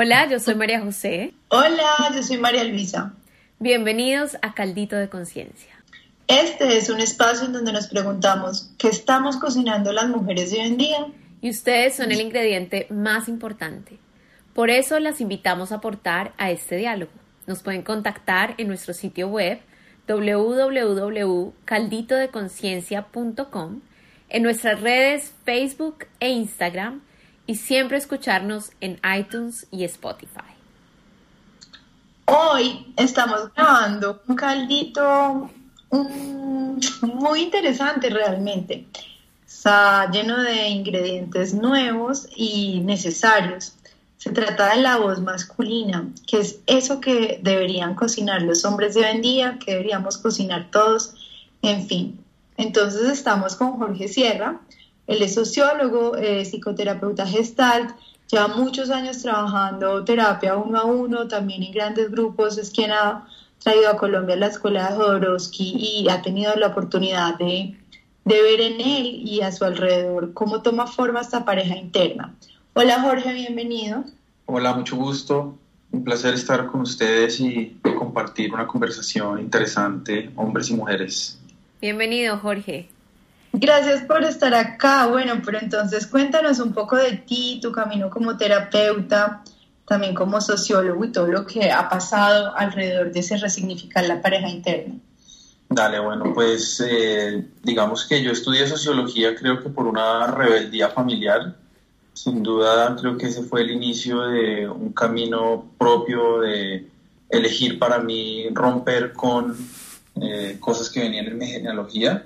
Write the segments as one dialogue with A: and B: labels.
A: Hola, yo soy María José.
B: Hola, yo soy María Luisa.
A: Bienvenidos a Caldito de Conciencia.
B: Este es un espacio en donde nos preguntamos qué estamos cocinando las mujeres de hoy en día.
A: Y ustedes son el ingrediente más importante. Por eso las invitamos a aportar a este diálogo. Nos pueden contactar en nuestro sitio web www.calditodeconciencia.com, en nuestras redes Facebook e Instagram y siempre escucharnos en iTunes y Spotify.
B: Hoy estamos grabando un caldito muy interesante realmente. Está lleno de ingredientes nuevos y necesarios. Se trata de la voz masculina, que es eso que deberían cocinar los hombres de hoy en día, que deberíamos cocinar todos, en fin. Entonces estamos con Jorge Sierra, él es sociólogo, psicoterapeuta gestalt, lleva muchos años trabajando terapia uno a uno, también en grandes grupos, es quien ha traído a Colombia la escuela de Jodorowsky y ha tenido la oportunidad de, de ver en él y a su alrededor cómo toma forma esta pareja interna. Hola Jorge, bienvenido.
C: Hola, mucho gusto. Un placer estar con ustedes y compartir una conversación interesante, hombres y mujeres.
A: Bienvenido, Jorge.
B: Gracias por estar acá. Bueno, pero entonces cuéntanos un poco de ti, tu camino como terapeuta, también como sociólogo y todo lo que ha pasado alrededor de ese resignificar la pareja interna.
C: Dale, bueno, pues eh, digamos que yo estudié sociología creo que por una rebeldía familiar. Sin duda creo que ese fue el inicio de un camino propio de elegir para mí romper con eh, cosas que venían en mi genealogía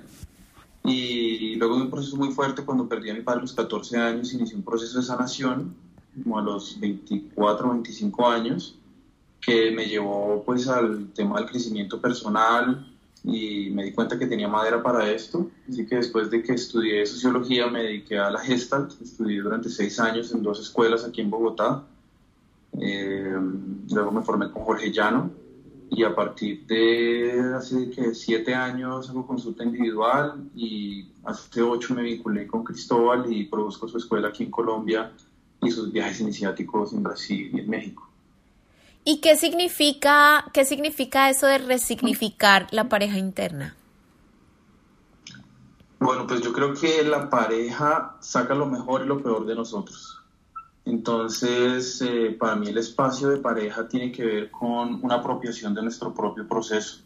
C: y luego de un proceso muy fuerte, cuando perdí a mi padre a los 14 años, inicié un proceso de sanación, como a los 24, 25 años, que me llevó pues al tema del crecimiento personal y me di cuenta que tenía madera para esto. Así que después de que estudié sociología me dediqué a la Gestalt, estudié durante seis años en dos escuelas aquí en Bogotá. Eh, luego me formé con Jorge Llano y a partir de hace que siete años hago consulta individual y hace ocho me vinculé con Cristóbal y produzco su escuela aquí en Colombia y sus viajes iniciáticos en Brasil y en México.
A: ¿Y qué significa, qué significa eso de resignificar la pareja interna?
C: Bueno, pues yo creo que la pareja saca lo mejor y lo peor de nosotros. Entonces, eh, para mí el espacio de pareja tiene que ver con una apropiación de nuestro propio proceso.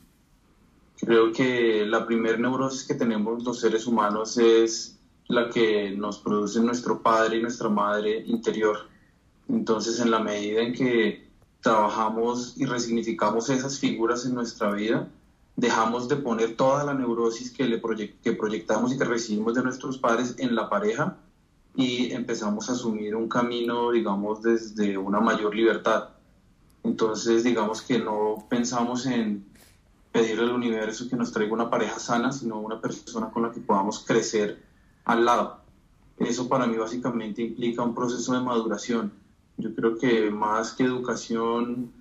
C: Creo que la primer neurosis que tenemos los seres humanos es la que nos produce nuestro padre y nuestra madre interior. Entonces, en la medida en que trabajamos y resignificamos esas figuras en nuestra vida, dejamos de poner toda la neurosis que, le que proyectamos y que recibimos de nuestros padres en la pareja y empezamos a asumir un camino, digamos, desde una mayor libertad. Entonces, digamos que no pensamos en pedirle al universo que nos traiga una pareja sana, sino una persona con la que podamos crecer al lado. Eso para mí básicamente implica un proceso de maduración. Yo creo que más que educación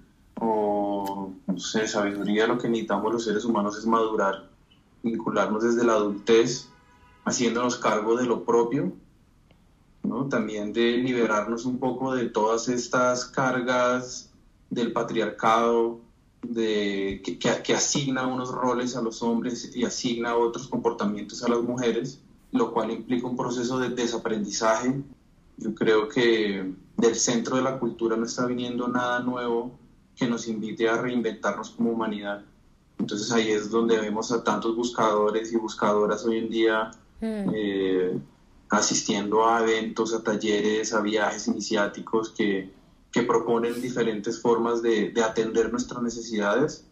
C: o, no sabiduría, lo que necesitamos los seres humanos es madurar, vincularnos desde la adultez, haciéndonos cargo de lo propio también de liberarnos un poco de todas estas cargas del patriarcado, de, que, que, asigna unos roles a los hombres y asigna otros comportamientos a las mujeres, lo cual implica un proceso de desaprendizaje. Yo creo que del centro de la cultura no está viniendo nada nuevo que nos invite a reinventarnos como humanidad. Entonces ahí es donde vemos a tantos buscadores y buscadoras hoy en día mm. eh, asistiendo a eventos, a talleres, a viajes iniciáticos que, que proponen diferentes formas de, de, atender nuestras necesidades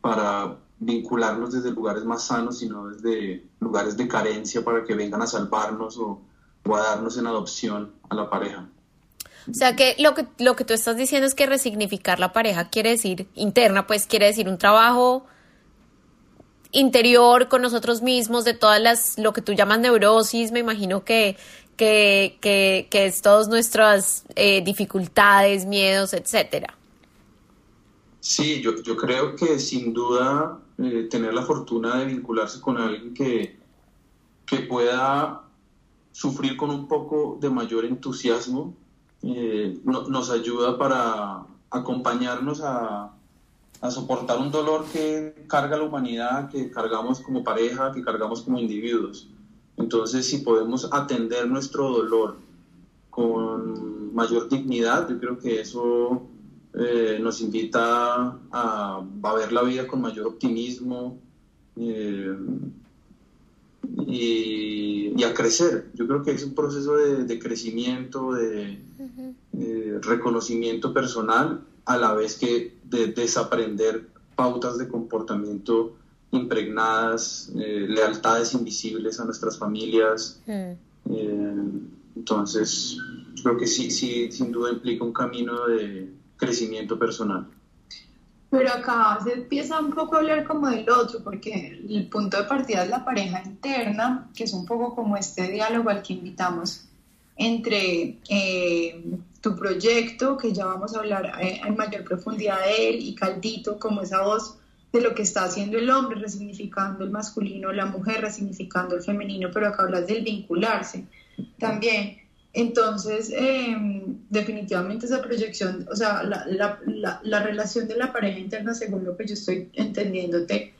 C: para vincularnos desde lugares más sanos y no desde lugares de carencia para que vengan a salvarnos o, o a darnos en adopción a la pareja.
A: O sea que lo que lo que tú estás diciendo es que resignificar la pareja quiere decir interna, pues quiere decir un trabajo interior con nosotros mismos, de todas las, lo que tú llamas neurosis, me imagino que, que, que, es todas nuestras eh, dificultades, miedos, etcétera.
C: Sí, yo, yo creo que sin duda eh, tener la fortuna de vincularse con alguien que, que pueda sufrir con un poco de mayor entusiasmo eh, nos ayuda para acompañarnos a, a soportar un dolor que carga la humanidad, que cargamos como pareja, que cargamos como individuos. Entonces, si podemos atender nuestro dolor con mayor dignidad, yo creo que eso eh, nos invita a, a, ver la vida con mayor optimismo eh, y, a crecer. Yo creo que es un proceso de, crecimiento, de, reconocimiento personal, a la vez que de desaprender pautas de comportamiento impregnadas, eh, lealtades invisibles a nuestras familias. entonces, creo que sí, sí, sin duda implica un camino de crecimiento personal.
B: Pero acá se empieza un poco a hablar como del otro, porque el punto de partida es la pareja interna, que es un poco como este diálogo al que invitamos entre eh, tu proyecto, que ya vamos a hablar eh, en mayor profundidad de él, y Caldito, como esa voz de lo que está haciendo el hombre, resignificando el masculino, la mujer, resignificando el femenino, pero acá hablas del vincularse también. Entonces, em, definitivamente esa proyección, o sea, la, la, la, relación de la pareja interna, según lo que yo estoy entendiéndote,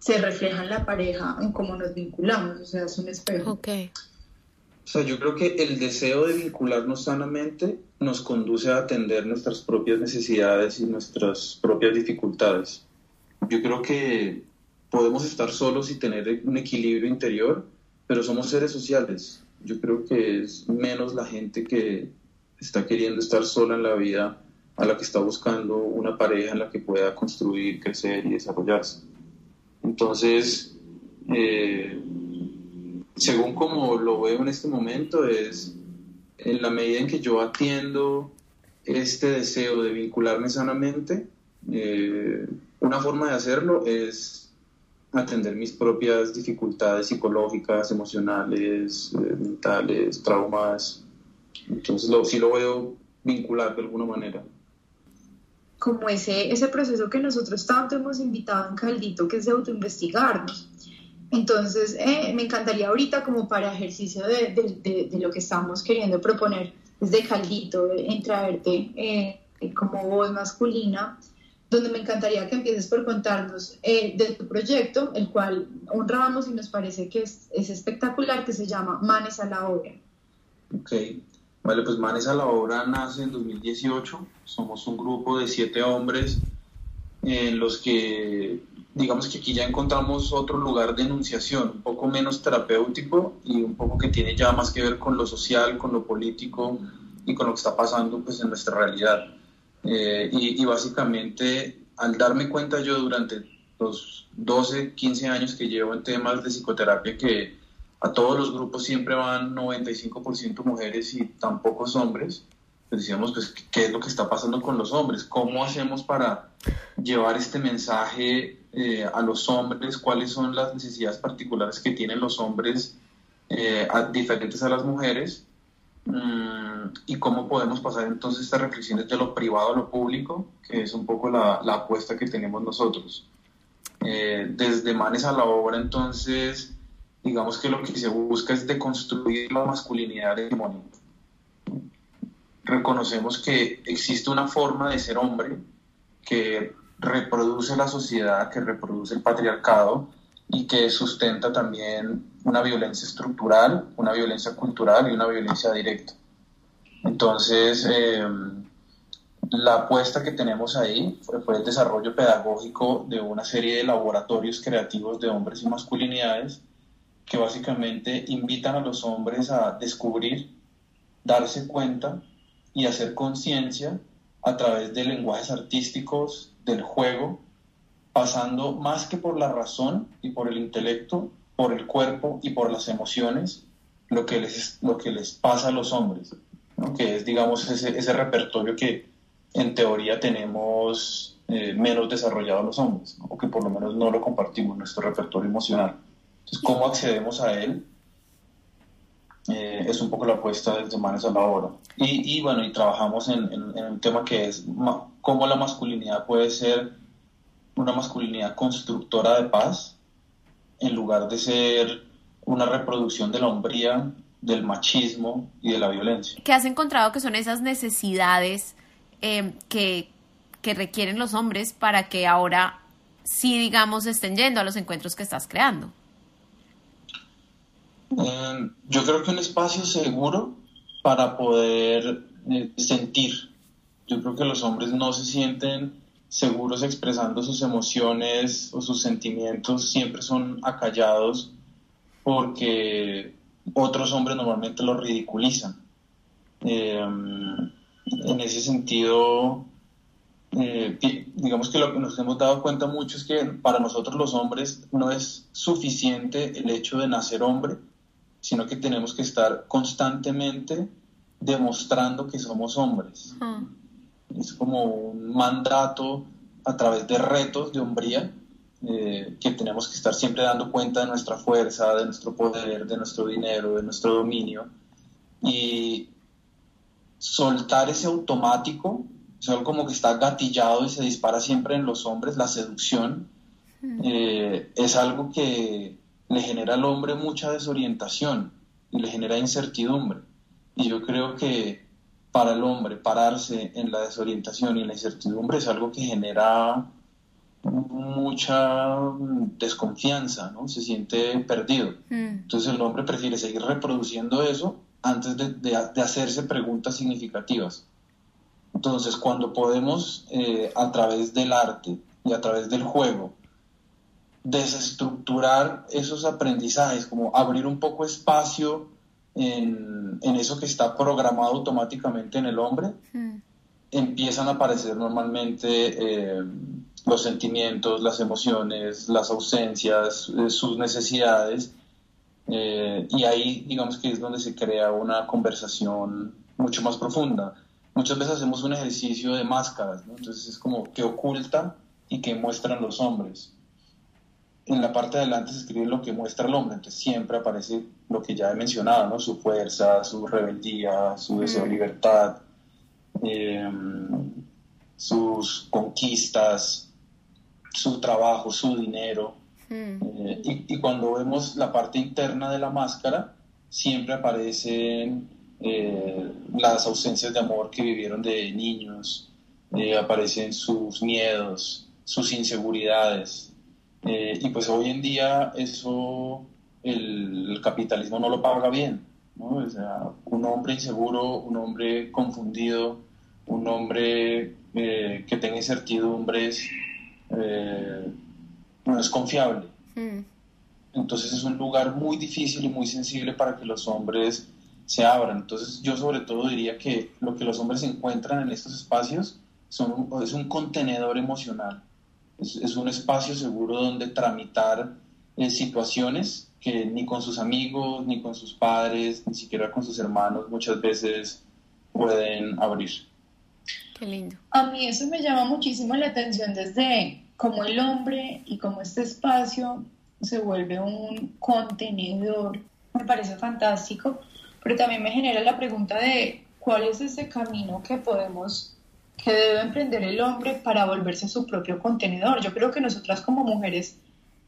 B: se refleja en la pareja, en cómo nos vinculamos, o sea, es un espejo.
A: Ok.
C: O sea, yo creo que el deseo de vincularnos sanamente nos conduce a atender nuestras propias necesidades y nuestras propias dificultades. Yo creo que podemos estar solos y tener un equilibrio interior, pero somos seres sociales yo creo que es menos la gente que está queriendo estar sola en la vida a la que está buscando una pareja en la que pueda construir, crecer y desarrollarse. Entonces, eh, según como lo veo en este momento, es en la medida en que yo atiendo este deseo de vincularme sanamente, eh, una forma de hacerlo es atender mis propias dificultades psicológicas, emocionales, eh, mentales, traumas. Entonces lo, sí lo veo vincular de alguna manera.
B: Como ese, ese proceso que nosotros tanto hemos invitado en Caldito, que es de autoinvestigarnos. Entonces, eh, me encantaría ahorita como para ejercicio de, lo que estamos queriendo proponer desde Caldito, en traerte eh, como voz masculina, donde me encantaría que empieces por contarnos eh, de tu proyecto, el cual honramos y nos parece que es, es, espectacular, que se llama Manes a la Obra.
C: Ok, vale, pues Manes a la Obra nace en 2018, somos un grupo de siete hombres en los que, digamos que aquí ya encontramos otro lugar de enunciación, un poco menos terapéutico y un poco que tiene ya más que ver con lo social, con lo político y con lo que está pasando pues, en nuestra realidad. Eh, y, básicamente, al darme cuenta yo durante los 12, 15 años que llevo en temas de psicoterapia, que a todos los grupos siempre van 95% mujeres y tan pocos hombres, pues decíamos, pues, ¿qué es lo que está pasando con los hombres? ¿Cómo hacemos para llevar este mensaje eh, a los hombres? ¿Cuáles son las necesidades particulares que tienen los hombres eh, diferentes a las mujeres? Mm, y cómo podemos pasar entonces estas reflexiones de lo privado a lo público, que es un poco la, la apuesta que tenemos nosotros. Eh, desde Manes a la obra, entonces, digamos que lo que se busca es deconstruir la masculinidad hegemónica. Reconocemos que existe una forma de ser hombre que reproduce la sociedad, que reproduce el patriarcado y que sustenta también una violencia estructural, una violencia cultural y una violencia directa. Entonces, eh, la apuesta que tenemos ahí fue, el desarrollo pedagógico de una serie de laboratorios creativos de hombres y masculinidades que básicamente invitan a los hombres a descubrir, darse cuenta y hacer conciencia a través de lenguajes artísticos, del juego, pasando más que por la razón y por el intelecto, por el cuerpo y por las emociones, lo que les, lo que les pasa a los hombres, que es, digamos, ese, ese, repertorio que en teoría tenemos eh, menos desarrollado los hombres, o que por lo menos no lo compartimos, nuestro repertorio emocional. Entonces, ¿cómo accedemos a él? Eh, es un poco la apuesta desde Manes a la Hora. Y, y bueno, y trabajamos en, en, un tema que es cómo la masculinidad puede ser una masculinidad constructora de paz, en lugar de ser una reproducción de la hombría del machismo y de la violencia.
A: ¿Qué has encontrado que son esas necesidades eh, que, que requieren los hombres para que ahora sí, digamos, estén yendo a los encuentros que estás creando?
C: Yo creo que un espacio seguro para poder eh, sentir. Yo creo que los hombres no se sienten seguros expresando sus emociones o sus sentimientos, siempre son acallados porque otros hombres normalmente los ridiculizan. Eh, en ese sentido, eh, digamos que lo que nos hemos dado cuenta mucho es que para nosotros los hombres no es suficiente el hecho de nacer hombre, sino que tenemos que estar constantemente demostrando que somos hombres. Es como un mandato a través de retos de hombría eh, que tenemos que estar siempre dando cuenta de nuestra fuerza, de nuestro poder, de nuestro dinero, de nuestro dominio. Y soltar ese automático, es algo como que está gatillado y se dispara siempre en los hombres, la seducción, eh, es algo que le genera al hombre mucha desorientación y le genera incertidumbre. Y yo creo que para el hombre pararse en la desorientación y la incertidumbre es algo que genera mucha desconfianza, ¿no? Se siente perdido. Mm. Entonces el hombre prefiere seguir reproduciendo eso antes de, hacerse preguntas significativas. Entonces cuando podemos eh, a través del arte y a través del juego desestructurar esos aprendizajes, como abrir un poco espacio en, eso que está programado automáticamente en el hombre, mm. empiezan a aparecer normalmente eh, los sentimientos, las emociones, las ausencias, eh, sus necesidades, eh, y ahí digamos que es donde se crea una conversación mucho más profunda. Muchas veces hacemos un ejercicio de máscaras, entonces es como que oculta y que muestran los hombres en la parte de adelante se escribe lo que muestra el hombre, entonces siempre aparece lo que ya he mencionado, ¿no? Su fuerza, su rebeldía, su deseo de libertad, em, sus conquistas, su trabajo, su dinero. Eh, y, cuando vemos la parte interna de la máscara, siempre aparecen eh, las ausencias de amor que vivieron de niños, eh, aparecen sus miedos, sus inseguridades, eh, y pues hoy en día eso el, capitalismo no lo paga bien. ¿no? O sea, un hombre inseguro, un hombre confundido, un hombre eh, que tenga incertidumbres, eh, no es confiable. Hmm. Entonces es un lugar muy difícil y muy sensible para que los hombres se abran. Entonces yo sobre todo diría que lo que los hombres encuentran en estos espacios son, es un contenedor emocional es, un espacio seguro donde tramitar en situaciones que ni con sus amigos, ni con sus padres, ni siquiera con sus hermanos muchas veces pueden abrir.
A: Qué lindo.
B: A mí eso me llama muchísimo la atención desde cómo el hombre y cómo este espacio se vuelve un contenedor. Me parece fantástico, pero también me genera la pregunta de cuál es ese camino que podemos que debe emprender el hombre para volverse su propio contenedor. Yo creo que nosotras como mujeres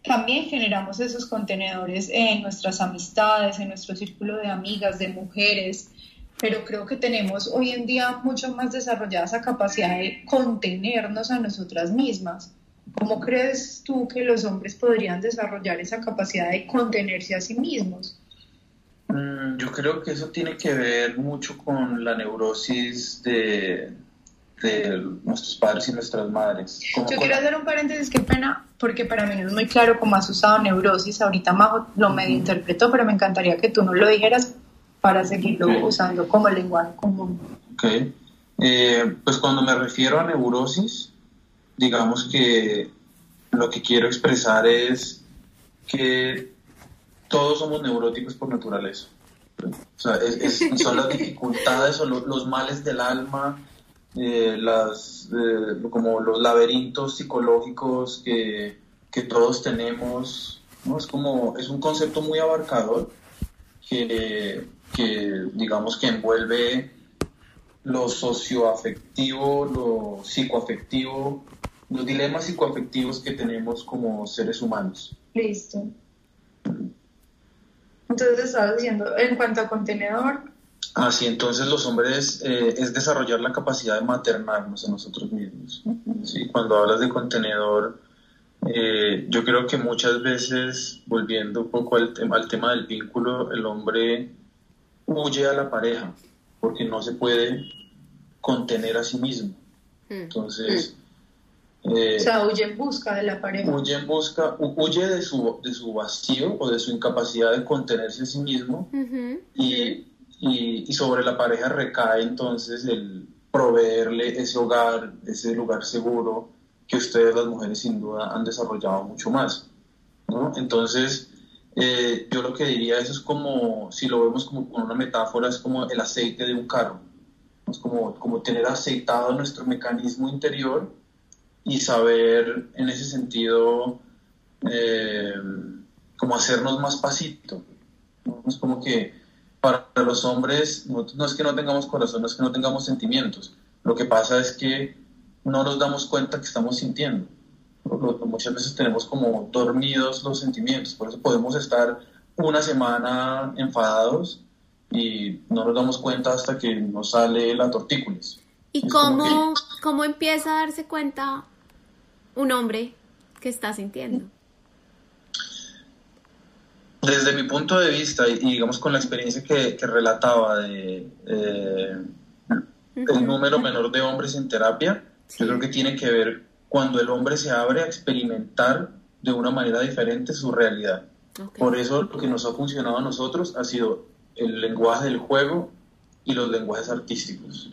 B: también generamos esos contenedores en nuestras amistades, en nuestro círculo de amigas, de mujeres, pero creo que tenemos hoy en día mucho más desarrollada esa capacidad de contenernos a nosotras mismas. ¿Cómo crees tú que los hombres podrían desarrollar esa capacidad de contenerse a sí mismos?
C: Mm, yo creo que eso tiene que ver mucho con la neurosis de, de nuestros padres y nuestras madres.
B: Yo quiero hacer un paréntesis, qué pena, porque para mí no es muy claro cómo has usado neurosis. Ahorita Majo lo medio interpretó, pero me encantaría que tú no lo dijeras para seguirlo usando como lenguaje común.
C: Ok. Eh, pues cuando me refiero a neurosis, digamos que lo que quiero expresar es que todos somos neuróticos por naturaleza. O sea, son las dificultades o los males del alma eh, las, eh, como los laberintos psicológicos que, que, todos tenemos, ¿no? Es como, es un concepto muy abarcador que, que digamos que envuelve lo socioafectivo, lo psicoafectivo, los dilemas psicoafectivos que tenemos como seres humanos.
B: Listo. Entonces estabas diciendo, en cuanto a contenedor.
C: Así, entonces los hombres eh, es desarrollar la capacidad de maternarnos a nosotros mismos. ¿sí? Cuando hablas de contenedor, eh, yo creo que muchas veces, volviendo un poco al, tema, al tema del vínculo, el hombre huye a la pareja porque no se puede contener a sí mismo. Mm. Entonces...
B: Eh, o sea, huye en busca de la pareja.
C: Huye en busca, huye de su, de su vacío o de su incapacidad de contenerse a sí mismo y, y, sobre la pareja recae entonces el proveerle ese hogar, ese lugar seguro que ustedes las mujeres sin duda han desarrollado mucho más. ¿no? Entonces, eh, yo lo que diría eso es como, si lo vemos como con una metáfora, es como el aceite de un carro. Es como, como tener aceitado nuestro mecanismo interior y saber en ese sentido eh, como hacernos más pasito. Es como que para los hombres no, es que no tengamos corazón, no es que no tengamos sentimientos. Lo que pasa es que no nos damos cuenta que estamos sintiendo. Muchas veces tenemos como dormidos los sentimientos, por eso podemos estar una semana enfadados y no nos damos cuenta hasta que nos sale la tortícolis.
A: ¿Y cómo, cómo empieza a darse cuenta un hombre que está sintiendo?
C: Desde mi punto de vista, y digamos con la experiencia que, relataba de eh, el número menor de hombres en terapia, yo creo que tiene que ver cuando el hombre se abre a experimentar de una manera diferente su realidad. Por eso lo que nos ha funcionado a nosotros ha sido el lenguaje del juego y los lenguajes artísticos.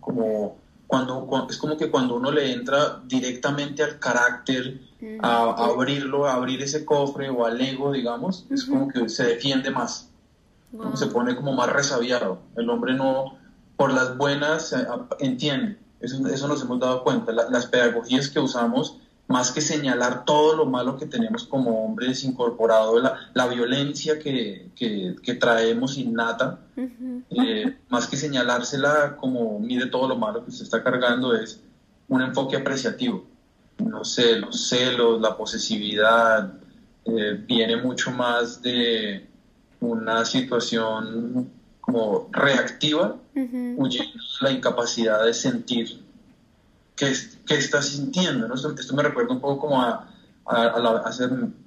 C: Como cuando, es como que cuando uno le entra directamente al carácter, a, abrirlo, a abrir ese cofre o al ego, digamos, es como que se defiende más, se pone como más resabiado. El hombre no, por las buenas, eh, entiende. Eso, eso nos hemos dado cuenta. las pedagogías que usamos más que señalar todo lo malo que tenemos como hombres incorporado, la, la violencia que, que, traemos innata, eh, más que señalársela como mide todo lo malo que se está cargando, es un enfoque apreciativo. No sé, los celos, la posesividad, eh, viene mucho más de una situación como reactiva, huyendo la incapacidad de sentir qué, qué estás sintiendo. ¿no? Esto, me recuerda un poco como a, a, la,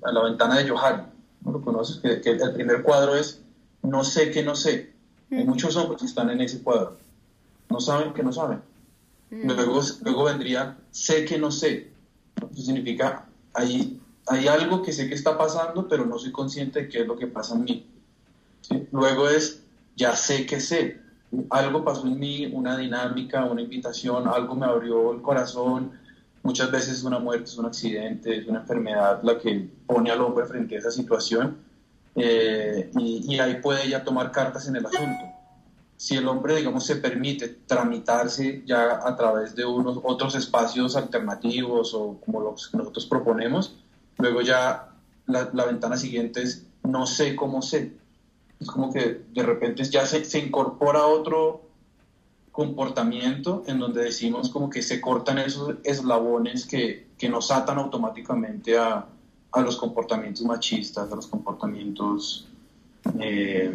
C: a, la, ventana de Johari, ¿no lo conoces? Que, que, el primer cuadro es no sé que no sé. Hay muchos hombres que están en ese cuadro. No saben que no saben. Luego, luego vendría sé que no sé. Eso significa hay, hay algo que sé que está pasando, pero no soy consciente de qué es lo que pasa en mí. Luego es ya sé que sé algo pasó en mí, una dinámica, una invitación, algo me abrió el corazón. Muchas veces es una muerte, es un accidente, es una enfermedad la que pone al hombre frente a esa situación eh, y, ahí puede ya tomar cartas en el asunto. Si el hombre, digamos, se permite tramitarse ya a través de unos otros espacios alternativos o como los que nosotros proponemos, luego ya la, la ventana siguiente es no sé cómo sé es como que de repente ya se, se incorpora otro comportamiento en donde decimos como que se cortan esos eslabones que, que nos atan automáticamente a, a, los comportamientos machistas, a los comportamientos eh,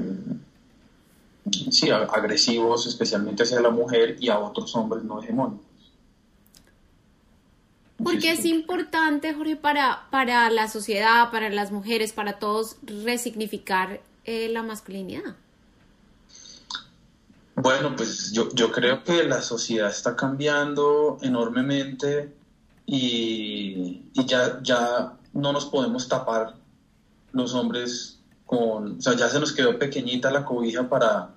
C: sí, agresivos, especialmente hacia la mujer y a otros hombres no hegemónicos.
A: Porque es importante, Jorge, para, para la sociedad, para las mujeres, para todos, resignificar eh, la masculinidad?
C: Bueno, pues yo, yo creo que la sociedad está cambiando enormemente y, ya, ya no nos podemos tapar los hombres con, o sea, ya se nos quedó pequeñita la cobija para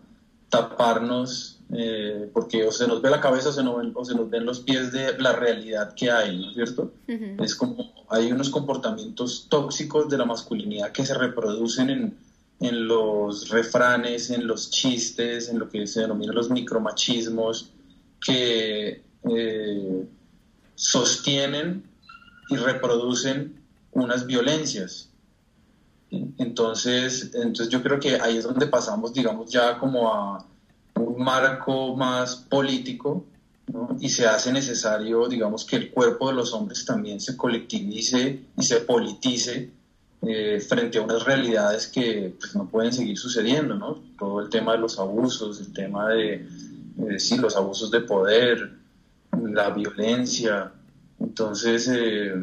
C: taparnos, eh, porque o se nos ve la cabeza o se, nos ven, o se nos ven los pies de la realidad que hay, ¿no es cierto? Es como hay unos comportamientos tóxicos de la masculinidad que se reproducen en, en los refranes, en los chistes, en lo que se denomina los micromachismos, que eh, sostienen y reproducen unas violencias. Entonces, entonces yo creo que ahí es donde pasamos, digamos, ya como a un marco más político, y se hace necesario, digamos, que el cuerpo de los hombres también se colectivice y se politice eh, frente a unas realidades que pues, no pueden seguir sucediendo, ¿no? Todo el tema de los abusos, el tema de, sí, los abusos de poder, la violencia. Entonces, eh,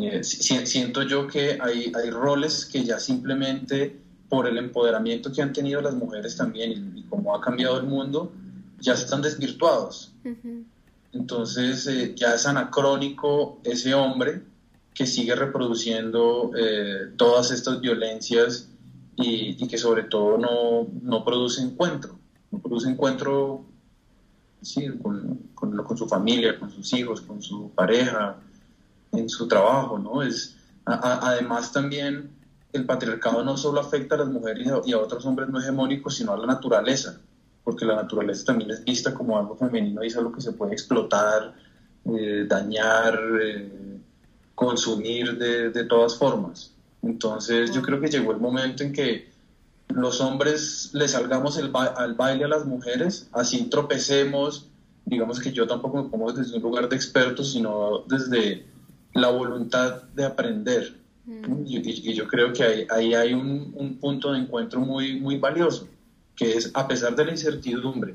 C: eh, siento yo que hay, hay roles que ya simplemente por el empoderamiento que han tenido las mujeres también y, cómo ha cambiado el mundo, ya están desvirtuados. Entonces ya es anacrónico ese hombre que sigue reproduciendo eh, todas estas violencias y, que sobre todo no, no, produce encuentro, no produce encuentro con, con, su familia, con sus hijos, con su pareja, en su trabajo, ¿no? Es, además también el patriarcado no solo afecta a las mujeres y a, otros hombres no hegemónicos, sino a la naturaleza, porque la naturaleza también es vista como algo femenino y es algo que se puede explotar, eh, dañar, eh, consumir de, de todas formas. Entonces yo creo que llegó el momento en que los hombres le salgamos el al baile a las mujeres, así tropecemos, digamos que yo tampoco me pongo desde un lugar de experto, sino desde la voluntad de aprender. Mm. Y, yo creo que ahí, ahí hay un, un, punto de encuentro muy, muy valioso, que es a pesar de la incertidumbre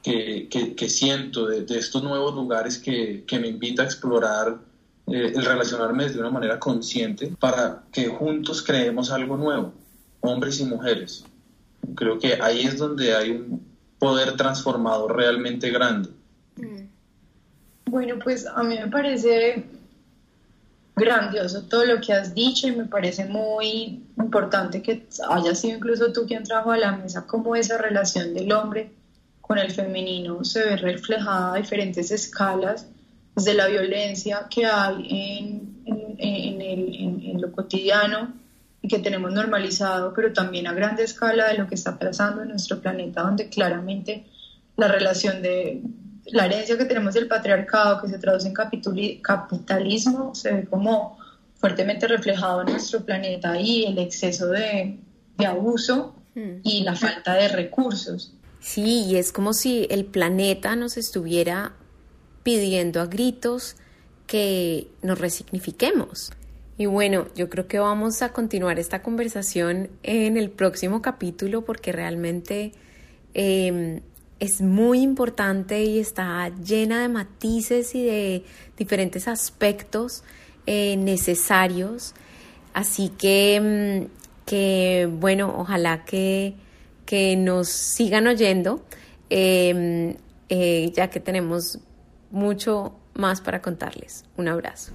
C: que, que, que siento de, de, estos nuevos lugares que, que me invita a explorar eh, el relacionarme de una manera consciente para que juntos creemos algo nuevo, hombres y mujeres. Creo que ahí es donde hay un poder transformador realmente grande. Mm.
B: Bueno, pues a mí me parece grandioso todo lo que has dicho y me parece muy importante que haya sido incluso tú quien trajo a la mesa cómo esa relación del hombre con el femenino se ve reflejada a diferentes escalas de la violencia que hay en, en, el, en, lo cotidiano y que tenemos normalizado, pero también a grande escala de lo que está pasando en nuestro planeta, donde claramente la relación de la herencia que tenemos del patriarcado, que se traduce en capitalismo, se ve como fuertemente reflejado en nuestro planeta y el exceso de, de abuso hmm. y la falta de recursos.
A: Sí, y es como si el planeta nos estuviera pidiendo a gritos que nos resignifiquemos. Y bueno, yo creo que vamos a continuar esta conversación en el próximo capítulo porque realmente em, es muy importante y está llena de matices y de diferentes aspectos eh, necesarios. Así que, em, que, bueno, ojalá que, que nos sigan oyendo, em, eh, ya que tenemos mucho más para contarles. Un abrazo.